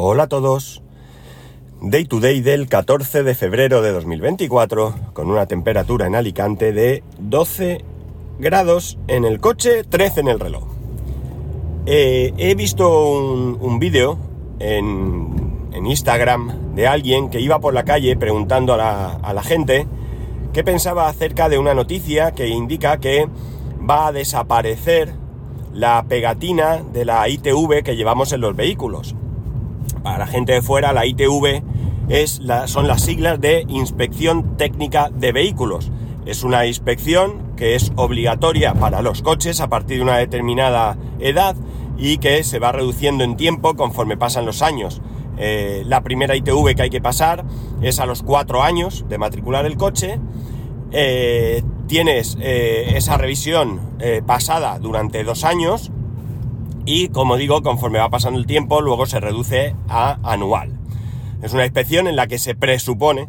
Hola a todos. Day to day del 14 de febrero de 2024, con una temperatura en Alicante de 12 grados en el coche, 13 en el reloj. Eh, he visto un, vídeo en, Instagram de alguien que iba por la calle preguntando a la, a la gente qué pensaba acerca de una noticia que indica que va a desaparecer la pegatina de la ITV que llevamos en los vehículos para la gente de fuera, la ITV es son las siglas de Inspección Técnica de Vehículos. Es una inspección que es obligatoria para los coches a partir de una determinada edad y que se va reduciendo en tiempo conforme pasan los años. Eh, la primera ITV que hay que pasar es a los cuatro años de matricular el coche. Eh, tienes eh, esa revisión pasada durante dos años y como digo, conforme va pasando el tiempo, luego se reduce a anual. Es una inspección en la que se presupone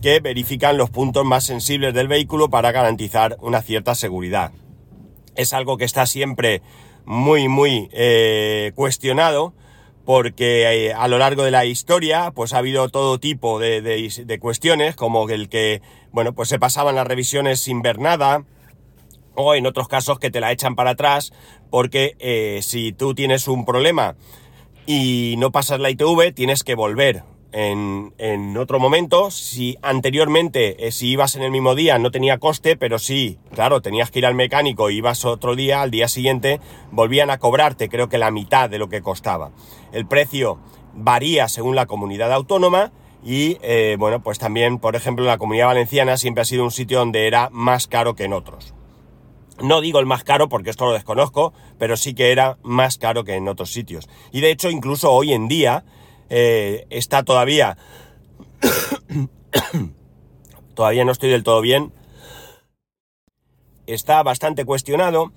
que verifican los puntos más sensibles del vehículo para garantizar una cierta seguridad. Es algo que está siempre muy, muy eh, cuestionado porque eh, a lo largo de la historia pues ha habido todo tipo de, de, cuestiones como el que, bueno, pues se pasaban las revisiones sin ver nada, o en otros casos que te la echan para atrás porque eh, si tú tienes un problema y no pasas la ITV tienes que volver en, en otro momento. Si anteriormente, eh, si ibas en el mismo día no tenía coste, pero sí, claro, tenías que ir al mecánico y ibas otro día, al día siguiente volvían a cobrarte creo que la mitad de lo que costaba. El precio varía según la comunidad autónoma. Y eh, bueno, pues también, por ejemplo, la comunidad valenciana siempre ha sido un sitio donde era más caro que en otros. No digo el más caro porque esto lo desconozco, pero sí que era más caro que en otros sitios. Y de hecho, incluso hoy en día eh, está todavía... todavía no estoy del todo bien. Está bastante cuestionado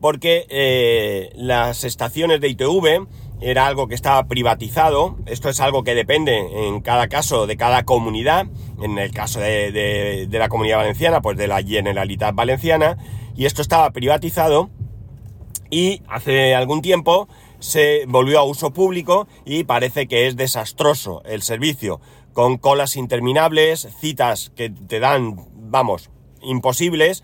porque eh, las estaciones de ITV era algo que estaba privatizado. Esto es algo que depende en cada caso de cada comunidad. En el caso de, de la comunidad valenciana, pues de la Generalitat Valenciana y esto estaba privatizado y hace algún tiempo se volvió a uso público y parece que es desastroso el servicio, con colas interminables, citas que te dan, vamos, imposibles,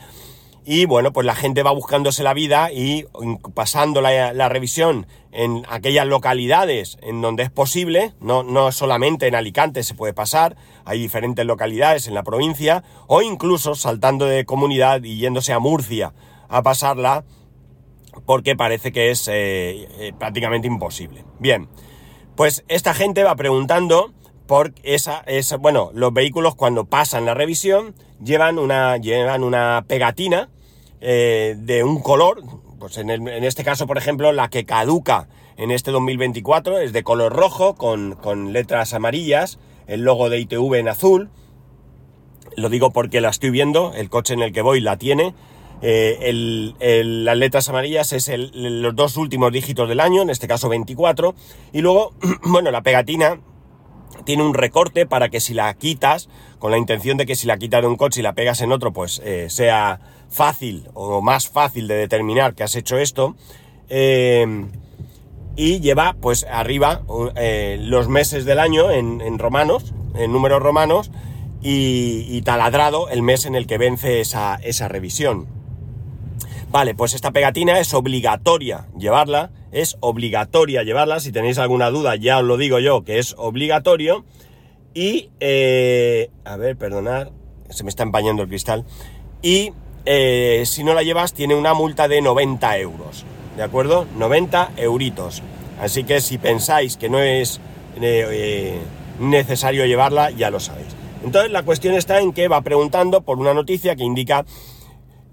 y bueno, pues la gente va buscándose la vida y pasando la, revisión en aquellas localidades en donde es posible, no, no solamente en Alicante se puede pasar, hay diferentes localidades en la provincia, o incluso saltando de comunidad y yéndose a Murcia a pasarla, porque parece que es eh, eh, prácticamente imposible. Bien, pues esta gente va preguntando por esa, esa, bueno, los vehículos cuando pasan la revisión llevan una, llevan una pegatina eh, de un color, pues en, este caso, por ejemplo, la que caduca en este 2024 es de color rojo con, letras amarillas, el logo de ITV en azul. Lo digo porque la estoy viendo, el coche en el que voy la tiene. Eh, las letras amarillas es los dos últimos dígitos del año, en este caso 24. Y luego, bueno, la pegatina tiene un recorte para que si la quitas, con la intención de que si la quitas de un coche y la pegas en otro, pues eh, sea fácil o más fácil de determinar que has hecho esto. Eh, y lleva pues arriba eh, los meses del año en, romanos, en números romanos, y, taladrado el mes en el que vence esa, esa revisión. Vale, pues esta pegatina es obligatoria llevarla, es obligatoria llevarla, si tenéis alguna duda ya os lo digo yo, que es obligatorio. Y, eh, a ver, perdonad, se me está empañando el cristal. Y eh, si no la llevas tiene una multa de 90 euros, ¿de acuerdo? 90 euritos. Así que si pensáis que no es eh, necesario llevarla, ya lo sabéis. Entonces la cuestión está en que va preguntando por una noticia que indica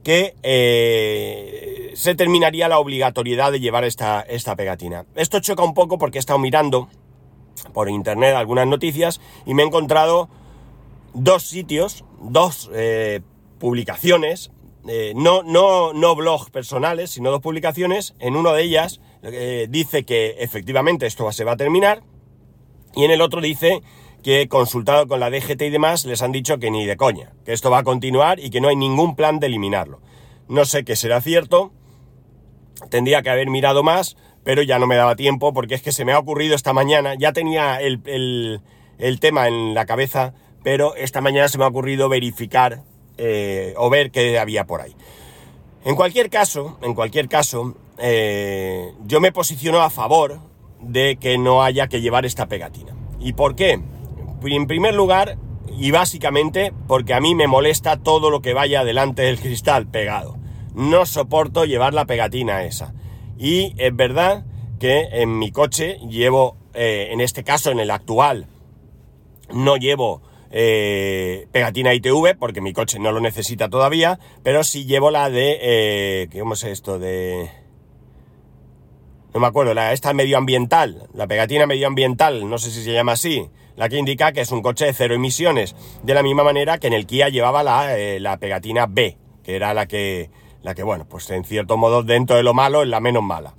que eh, se terminaría la obligatoriedad de llevar esta, esta pegatina. Esto choca un poco porque he estado mirando por internet algunas noticias y me he encontrado dos sitios, dos eh, publicaciones, eh, no, no, no blogs personales, sino dos publicaciones. En una de ellas dice que efectivamente esto se va a terminar y en el otro dice que consultado con la DGT y demás les han dicho que ni de coña, que esto va a continuar y que no hay ningún plan de eliminarlo. No sé qué será cierto, tendría que haber mirado más, pero ya no me daba tiempo porque es que se me ha ocurrido esta mañana, ya tenía el, tema en la cabeza, pero esta mañana se me ha ocurrido verificar eh, o ver qué había por ahí. En cualquier caso, en cualquier caso, eh, yo me posiciono a favor de que no haya que llevar esta pegatina. ¿Y por qué? En primer lugar, y básicamente porque a mí me molesta todo lo que vaya delante del cristal pegado. No soporto llevar la pegatina esa. Y es verdad que en mi coche llevo, eh, en este caso, en el actual, no llevo eh, pegatina ITV porque mi coche no lo necesita todavía, pero sí llevo la de, eh, ¿cómo es esto? De... No me acuerdo, la, esta medioambiental, la pegatina medioambiental, no sé si se llama así, la que indica que es un coche de cero emisiones, de la misma manera que en el Kia llevaba la, eh, la pegatina B, que era la que, la que, bueno, pues en cierto modo dentro de lo malo es la menos mala.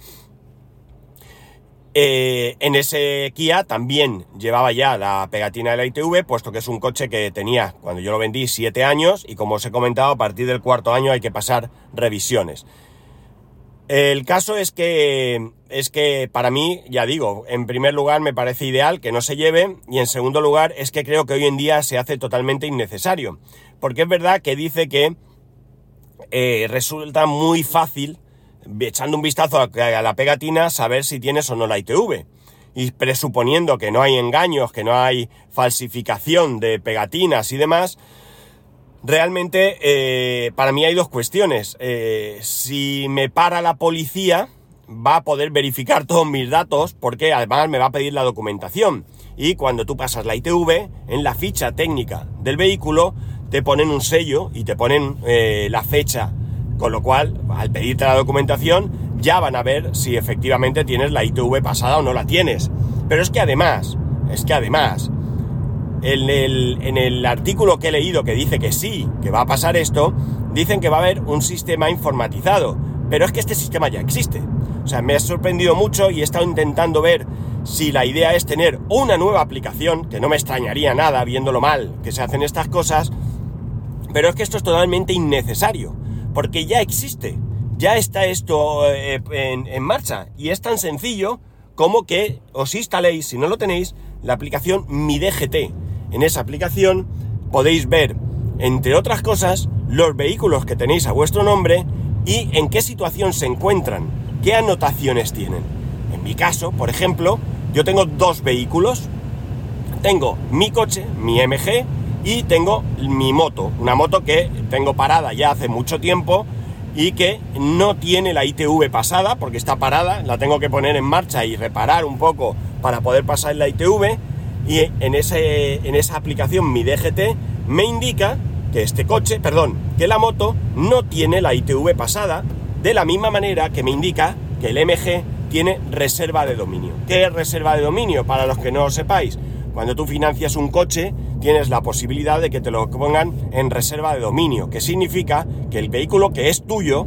Eh, en ese Kia también llevaba ya la pegatina de la ITV, puesto que es un coche que tenía, cuando yo lo vendí, 7 años y como os he comentado, a partir del cuarto año hay que pasar revisiones. El caso es que, es que para mí, ya digo, en primer lugar me parece ideal que no se lleve y en segundo lugar es que creo que hoy en día se hace totalmente innecesario. Porque es verdad que dice que eh, resulta muy fácil echando un vistazo a, la pegatina, saber si tienes o no la ITV. Y presuponiendo que no hay engaños, que no hay falsificación de pegatinas y demás, realmente eh, para mí hay dos cuestiones. Eh, si me para la policía, va a poder verificar todos mis datos porque además me va a pedir la documentación. Y cuando tú pasas la ITV, en la ficha técnica del vehículo, te ponen un sello y te ponen eh, la fecha con lo cual, al pedirte la documentación, ya van a ver si efectivamente tienes la ITV pasada o no la tienes. Pero es que además, es que además, en el, en artículo que he leído que dice que sí, que va a pasar esto, dicen que va a haber un sistema informatizado. Pero es que este sistema ya existe. O sea, me ha sorprendido mucho y he estado intentando ver si la idea es tener una nueva aplicación, que no me extrañaría nada viéndolo mal que se hacen estas cosas, pero es que esto es totalmente innecesario porque ya existe, ya está esto eh, en, marcha y es tan sencillo como que os instaléis, si no lo tenéis, la aplicación Mi DGT. En esa aplicación podéis ver, entre otras cosas, los vehículos que tenéis a vuestro nombre y en qué situación se encuentran, qué anotaciones tienen. En mi caso, por ejemplo, yo tengo dos vehículos. Tengo mi coche, mi MG, y tengo mi moto, una moto que tengo parada ya hace mucho tiempo y que no tiene la ITV pasada porque está parada, la tengo que poner en marcha y reparar un poco para poder pasar la ITV y en, en esa aplicación mi DGT me indica que este coche, perdón, que la moto no tiene la ITV pasada de la misma manera que me indica que el MG tiene reserva de dominio. ¿Qué es reserva de dominio? Para los que no lo sepáis, cuando tú financias un coche, tienes la posibilidad de que te lo pongan en reserva de dominio, que significa que el vehículo que es tuyo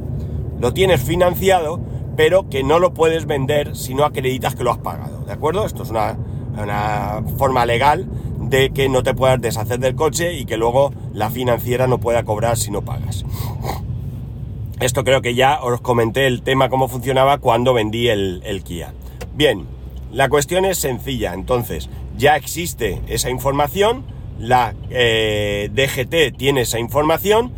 lo tienes financiado, pero que no lo puedes vender si no acreditas que lo has pagado. ¿De acuerdo? Esto es una, forma legal de que no te puedas deshacer del coche y que luego la financiera no pueda cobrar si no pagas. Esto creo que ya os comenté el tema cómo funcionaba cuando vendí el, el Kia. Bien, la cuestión es sencilla, entonces, ya existe esa información, la eh, DGT tiene esa información,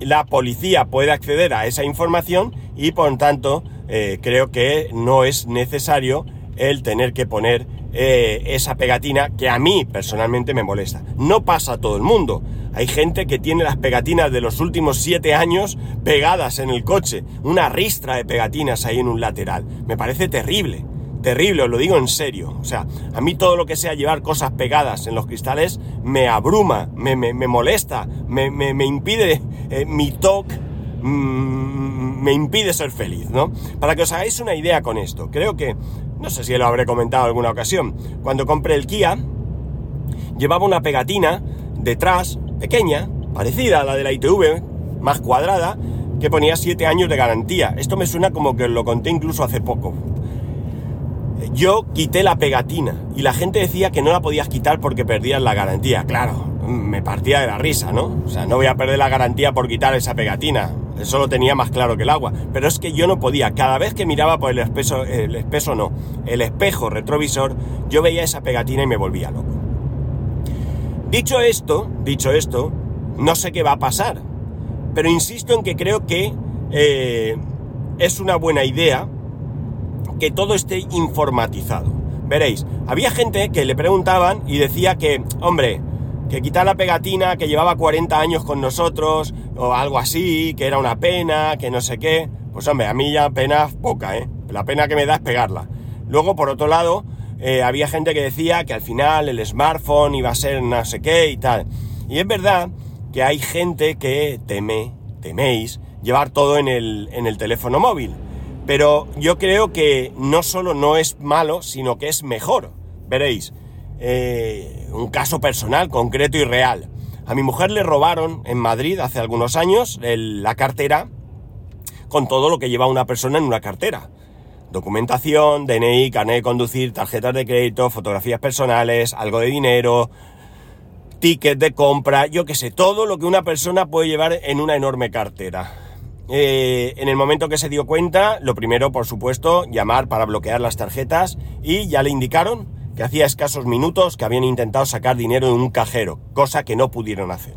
la policía puede acceder a esa información y por tanto eh, creo que no es necesario el tener que poner eh, esa pegatina que a mí personalmente me molesta. No pasa a todo el mundo. Hay gente que tiene las pegatinas de los últimos siete años pegadas en el coche, una ristra de pegatinas ahí en un lateral. Me parece terrible terrible, os lo digo en serio. O sea, a mí todo lo que sea llevar cosas pegadas en los cristales me abruma, me, molesta, me, impide eh, mi toque, mm, me impide ser feliz, ¿no? Para que os hagáis una idea con esto, creo que, no sé si lo habré comentado en alguna ocasión, cuando compré el Kia, llevaba una pegatina detrás, pequeña, parecida a la de la ITV, más cuadrada, que ponía 7 años de garantía. Esto me suena como que lo conté incluso hace poco, yo quité la pegatina y la gente decía que no la podías quitar porque perdías la garantía. Claro, me partía de la risa, ¿no? O sea, no voy a perder la garantía por quitar esa pegatina. Eso lo tenía más claro que el agua. Pero es que yo no podía. Cada vez que miraba por el espejo, el espejo no, el espejo retrovisor, yo veía esa pegatina y me volvía loco. Dicho esto, dicho esto, no sé qué va a pasar. Pero insisto en que creo que eh, es una buena idea que todo esté informatizado. Veréis, había gente que le preguntaban y decía que, hombre, que quitar la pegatina, que llevaba 40 años con nosotros, o algo así, que era una pena, que no sé qué. Pues hombre, a mí ya pena poca, ¿eh? La pena que me da es pegarla. Luego, por otro lado, eh, había gente que decía que al final el smartphone iba a ser no sé qué y tal. Y es verdad que hay gente que teme, teméis, llevar todo en el, en el teléfono móvil. Pero yo creo que no solo no es malo, sino que es mejor. Veréis, eh, un caso personal, concreto y real. A mi mujer le robaron en Madrid hace algunos años la cartera con todo lo que lleva una persona en una cartera. Documentación, DNI, carnet de conducir, tarjetas de crédito, fotografías personales, algo de dinero, tickets de compra, yo qué sé, todo lo que una persona puede llevar en una enorme cartera. Eh, en el momento que se dio cuenta, lo primero, por supuesto, llamar para bloquear las tarjetas y ya le indicaron que hacía escasos minutos que habían intentado sacar dinero de un cajero, cosa que no pudieron hacer.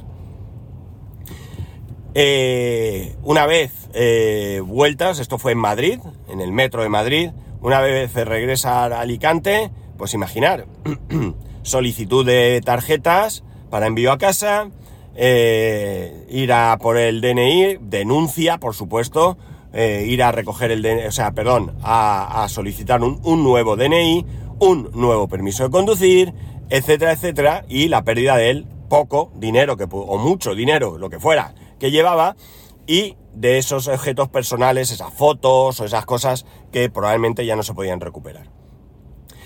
Eh, una vez eh, vueltas, esto fue en Madrid, en el metro de Madrid, una vez regresa a Alicante, pues imaginar, solicitud de tarjetas para envío a casa, eh, ir a por el DNI, denuncia, por supuesto, ir a recoger el DNI, o sea, perdón, a, solicitar un, un, nuevo DNI, un nuevo permiso de conducir, etcétera, etcétera, y la pérdida de él, poco dinero que, o mucho dinero, lo que fuera, que llevaba, y de esos objetos personales, esas fotos o esas cosas que probablemente ya no se podían recuperar.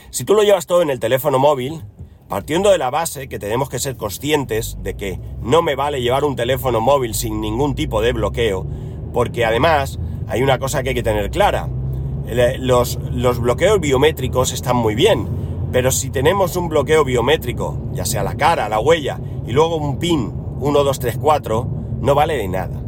Si tú lo llevas todo en el teléfono móvil, partiendo de la base que tenemos que ser conscientes de que no me vale llevar un teléfono móvil sin ningún tipo de bloqueo, porque además hay una cosa que hay que tener clara. Los, los bloqueos biométricos están muy bien, pero si tenemos un bloqueo biométrico, ya sea la cara, la huella, y luego un PIN 1, 2, 3, 4, no vale de nada.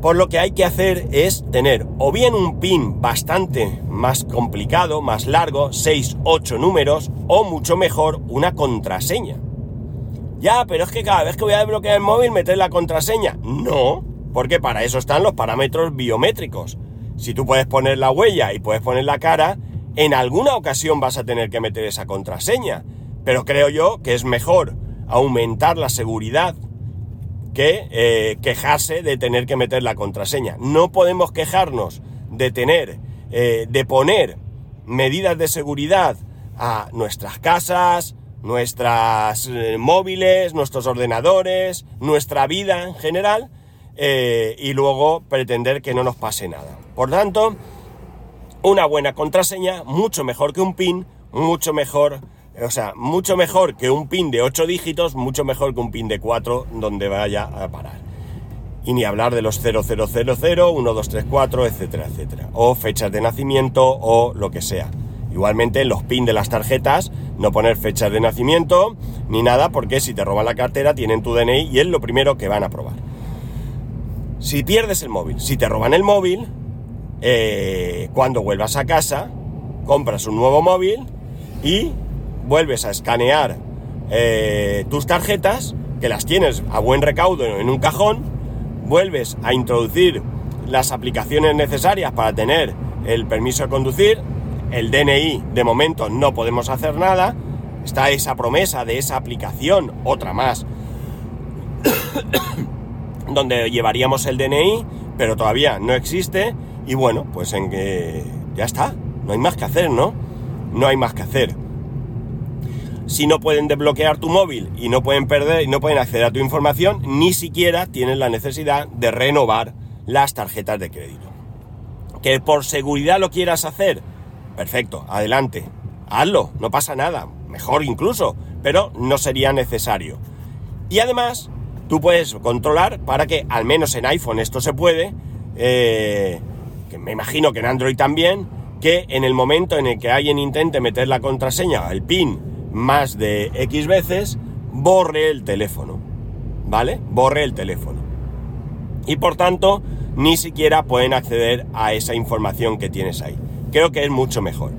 Por lo que hay que hacer es tener o bien un PIN bastante más complicado, más largo, 6, 8 números, o mucho mejor una contraseña. Ya, pero es que cada vez que voy a desbloquear el móvil meter la contraseña. No, porque para eso están los parámetros biométricos. Si tú puedes poner la huella y puedes poner la cara, en alguna ocasión vas a tener que meter esa contraseña. Pero creo yo que es mejor aumentar la seguridad que eh, quejarse de tener que meter la contraseña. No podemos quejarnos de tener, eh, de poner medidas de seguridad a nuestras casas, nuestras eh, móviles, nuestros ordenadores, nuestra vida en general, y luego pretender que no nos pase nada. Por tanto, una buena contraseña, mucho mejor que un PIN, mucho mejor, o sea, mucho mejor que un PIN de 8 dígitos, mucho mejor que un PIN de 4 donde vaya a parar. Y ni hablar de los 0000, 1234, etcétera, etcétera. O fechas de nacimiento o lo que sea. Igualmente en los PIN de las tarjetas, no poner fechas de nacimiento ni nada, porque si te roban la cartera tienen tu DNI y es lo primero que van a probar. Si pierdes el móvil, si te roban el móvil, eh, cuando vuelvas a casa, compras un nuevo móvil y vuelves a escanear eh, tus tarjetas, que las tienes a buen recaudo en un cajón, vuelves a introducir las aplicaciones necesarias para tener el permiso de conducir, el DNI de momento no podemos hacer nada, está esa promesa de esa aplicación, otra más, donde llevaríamos el DNI, pero todavía no existe, y bueno, pues en que ya está, no hay más que hacer, ¿no? No hay más que hacer. Si no pueden desbloquear tu móvil y no pueden perder y no pueden acceder a tu información, ni siquiera tienen la necesidad de renovar las tarjetas de crédito. Que por seguridad lo quieras hacer, perfecto, adelante, hazlo, no pasa nada, mejor incluso, pero no sería necesario. Y además, tú puedes controlar para que, al menos en iPhone esto se puede, eh, me imagino que en Android también, que en el momento en el que alguien intente meter la contraseña, el PIN, más de X veces, borre el teléfono. ¿Vale? Borre el teléfono. y por tanto ni siquiera pueden acceder a esa información que tienes ahí. Creo que es mucho mejor.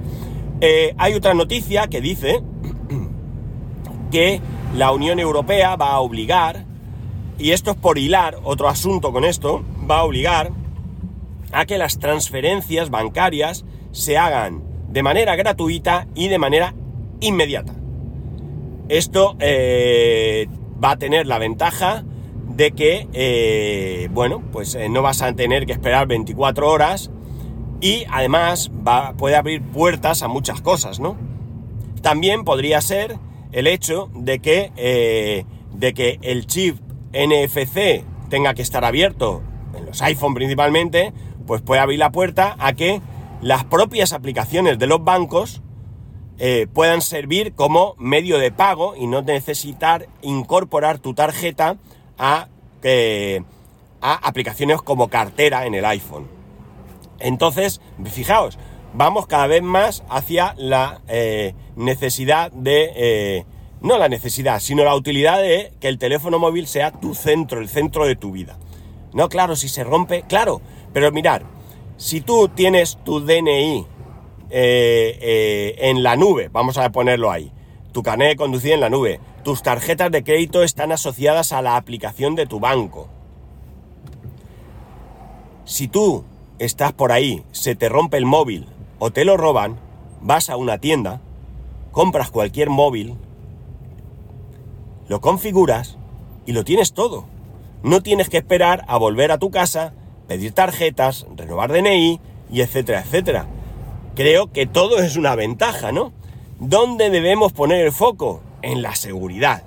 Eh, hay otra noticia que dice que la Unión Europea va a obligar, y esto es por hilar otro asunto con esto, va a obligar a que las transferencias bancarias se hagan de manera gratuita y de manera inmediata. Esto eh, va a tener la ventaja de que, eh, bueno, pues no vas a tener que esperar 24 horas y además va, puede abrir puertas a muchas cosas, ¿no? También podría ser el hecho de que, eh, de que el chip NFC tenga que estar abierto, en los iPhone principalmente, pues puede abrir la puerta a que las propias aplicaciones de los bancos eh, puedan servir como medio de pago y no necesitar incorporar tu tarjeta a, eh, a aplicaciones como cartera en el iPhone. Entonces, fijaos, vamos cada vez más hacia la eh, necesidad de... Eh, no la necesidad, sino la utilidad de que el teléfono móvil sea tu centro, el centro de tu vida. No, claro, si se rompe, claro, pero mirar, si tú tienes tu DNI eh, en la nube, vamos a ponerlo ahí, tu carnet de conducir en la nube, tus tarjetas de crédito están asociadas a la aplicación de tu banco. Si tú estás por ahí, se te rompe el móvil o te lo roban, vas a una tienda, compras cualquier móvil, lo configuras y lo tienes todo. No tienes que esperar a volver a tu casa, pedir tarjetas, renovar DNI y etcétera, etcétera. Creo que todo es una ventaja, ¿no? ¿Dónde debemos poner el foco? En la seguridad.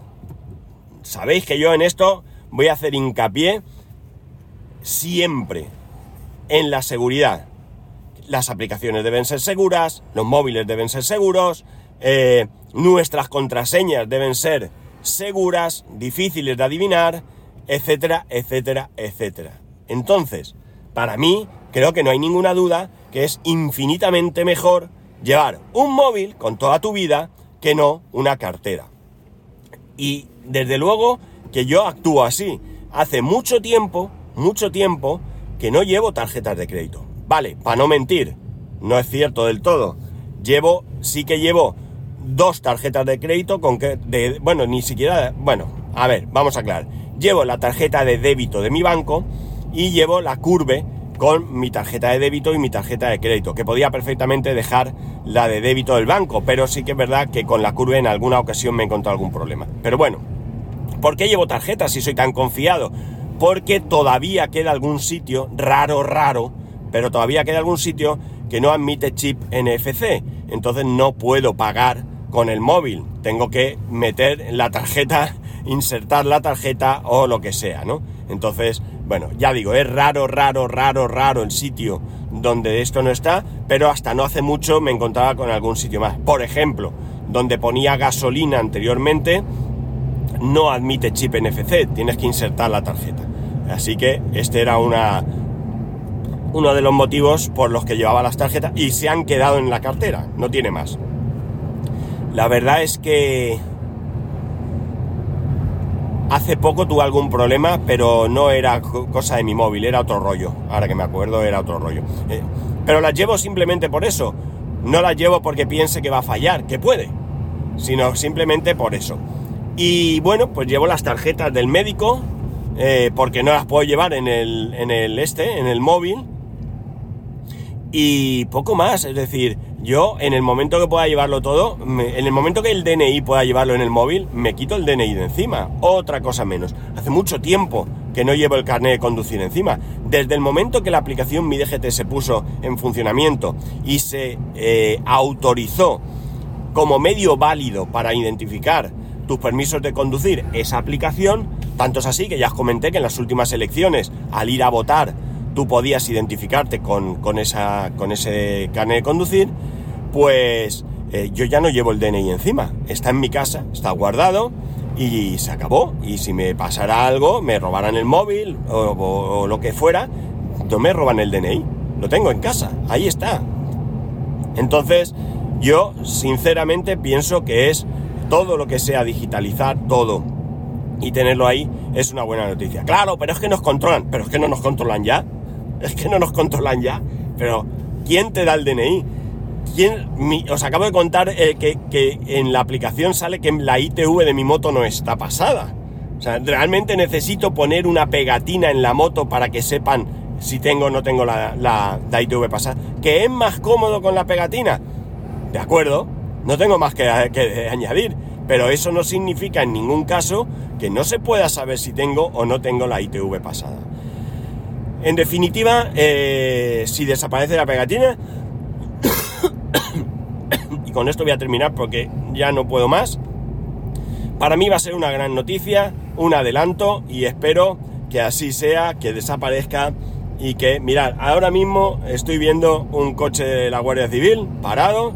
Sabéis que yo en esto voy a hacer hincapié siempre en la seguridad. Las aplicaciones deben ser seguras, los móviles deben ser seguros, eh, nuestras contraseñas deben ser seguras, difíciles de adivinar, etcétera, etcétera, etcétera. Entonces, para mí, creo que no hay ninguna duda que es infinitamente mejor llevar un móvil con toda tu vida que no una cartera. Y desde luego que yo actúo así. Hace mucho tiempo, mucho tiempo, que no llevo tarjetas de crédito. Vale, para no mentir, no es cierto del todo. Llevo, sí que llevo dos tarjetas de crédito con que, de, bueno, ni siquiera, bueno, a ver, vamos a aclarar. Llevo la tarjeta de débito de mi banco y llevo la curve con mi tarjeta de débito y mi tarjeta de crédito, que podía perfectamente dejar la de débito del banco, pero sí que es verdad que con la curve en alguna ocasión me he encontrado algún problema. Pero bueno, ¿por qué llevo tarjetas si soy tan confiado? porque todavía queda algún sitio, raro, raro, pero todavía queda algún sitio que no admite chip NFC. Entonces no puedo pagar con el móvil. Tengo que meter la tarjeta, insertar la tarjeta o lo que sea, ¿no? Entonces, bueno, ya digo, es raro, raro, raro, raro el sitio donde esto no está, pero hasta no hace mucho me encontraba con algún sitio más. Por ejemplo, donde ponía gasolina anteriormente, no admite chip NFC, tienes que insertar la tarjeta. Así que este era una, uno de los motivos por los que llevaba las tarjetas y se han quedado en la cartera, no tiene más. La verdad es que hace poco tuve algún problema, pero no era cosa de mi móvil, era otro rollo. Ahora que me acuerdo, era otro rollo. Eh, pero las llevo simplemente por eso. No las llevo porque piense que va a fallar, que puede, sino simplemente por eso. Y bueno, pues llevo las tarjetas del médico, eh, porque no las puedo llevar en el, en el este, en el móvil. Y poco más, es decir, yo en el momento que pueda llevarlo todo, en el momento que el DNI pueda llevarlo en el móvil, me quito el DNI de encima. Otra cosa menos. Hace mucho tiempo que no llevo el carnet de conducir encima. Desde el momento que la aplicación Mi DGT se puso en funcionamiento y se eh, autorizó como medio válido para identificar tus permisos de conducir esa aplicación, tanto es así que ya os comenté que en las últimas elecciones, al ir a votar, tú podías identificarte con, esa, con ese carnet de conducir, pues eh, yo ya no llevo el DNI encima. Está en mi casa, está guardado y se acabó. Y si me pasara algo, me robaran el móvil o lo que fuera, no me roban el DNI. Lo tengo en casa, ahí está. Entonces, yo sinceramente pienso que es todo lo que sea digitalizar, todo, y tenerlo ahí es una buena noticia. Claro, pero es que nos controlan, pero es que no nos controlan ya. Es que no nos controlan ya. Pero, ¿quién te da el DNI? ¿Quién, os acabo de contar eh, que, en la aplicación sale que la ITV de mi moto no está pasada. O sea, realmente necesito poner una pegatina en la moto para que sepan si tengo o no tengo la, ITV pasada. ¿Que es más cómodo con la pegatina? De acuerdo, no tengo más que, que añadir. Pero eso no significa en ningún caso que no se pueda saber si tengo o no tengo la ITV pasada. En definitiva, eh, si desaparece la pegatina, y con esto voy a terminar porque ya no puedo más, para mí va a ser una gran noticia, un adelanto y espero que así sea, que desaparezca y que, mirad, ahora mismo estoy viendo un coche de la Guardia Civil parado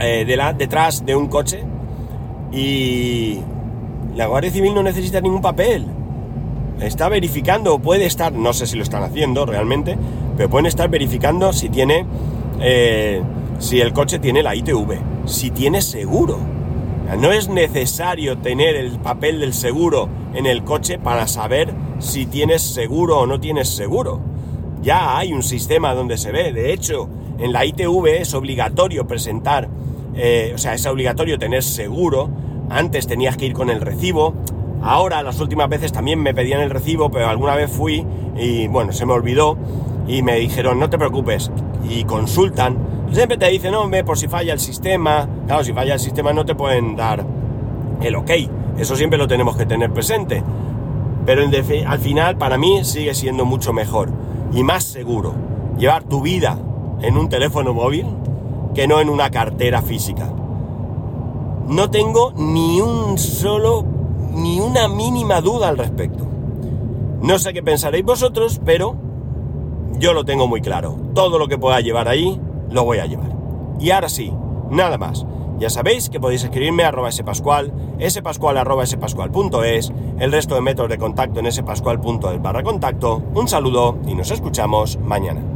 eh, detrás de un coche y la Guardia Civil no necesita ningún papel. Está verificando, puede estar, no sé si lo están haciendo realmente, pero pueden estar verificando si tiene, eh, si el coche tiene la ITV, si tiene seguro. No es necesario tener el papel del seguro en el coche para saber si tienes seguro o no tienes seguro. Ya hay un sistema donde se ve. De hecho, en la ITV es obligatorio presentar, eh, o sea, es obligatorio tener seguro. Antes tenías que ir con el recibo. Ahora, las últimas veces también me pedían el recibo, pero alguna vez fui y bueno, se me olvidó y me dijeron, no te preocupes, y consultan. Siempre te dicen, no, por si falla el sistema. Claro, si falla el sistema no te pueden dar el ok. Eso siempre lo tenemos que tener presente. Pero al final, para mí, sigue siendo mucho mejor y más seguro llevar tu vida en un teléfono móvil que no en una cartera física. No tengo ni un solo, ni una mínima duda al respecto. No sé qué pensaréis vosotros, pero yo lo tengo muy claro. Todo lo que pueda llevar ahí, lo voy a llevar. Y ahora sí, nada más. Ya sabéis que podéis escribirme a arroba spascual, spascual arroba spascual.es, el resto de métodos de contacto en spascual.es barra contacto. Un saludo y nos escuchamos mañana.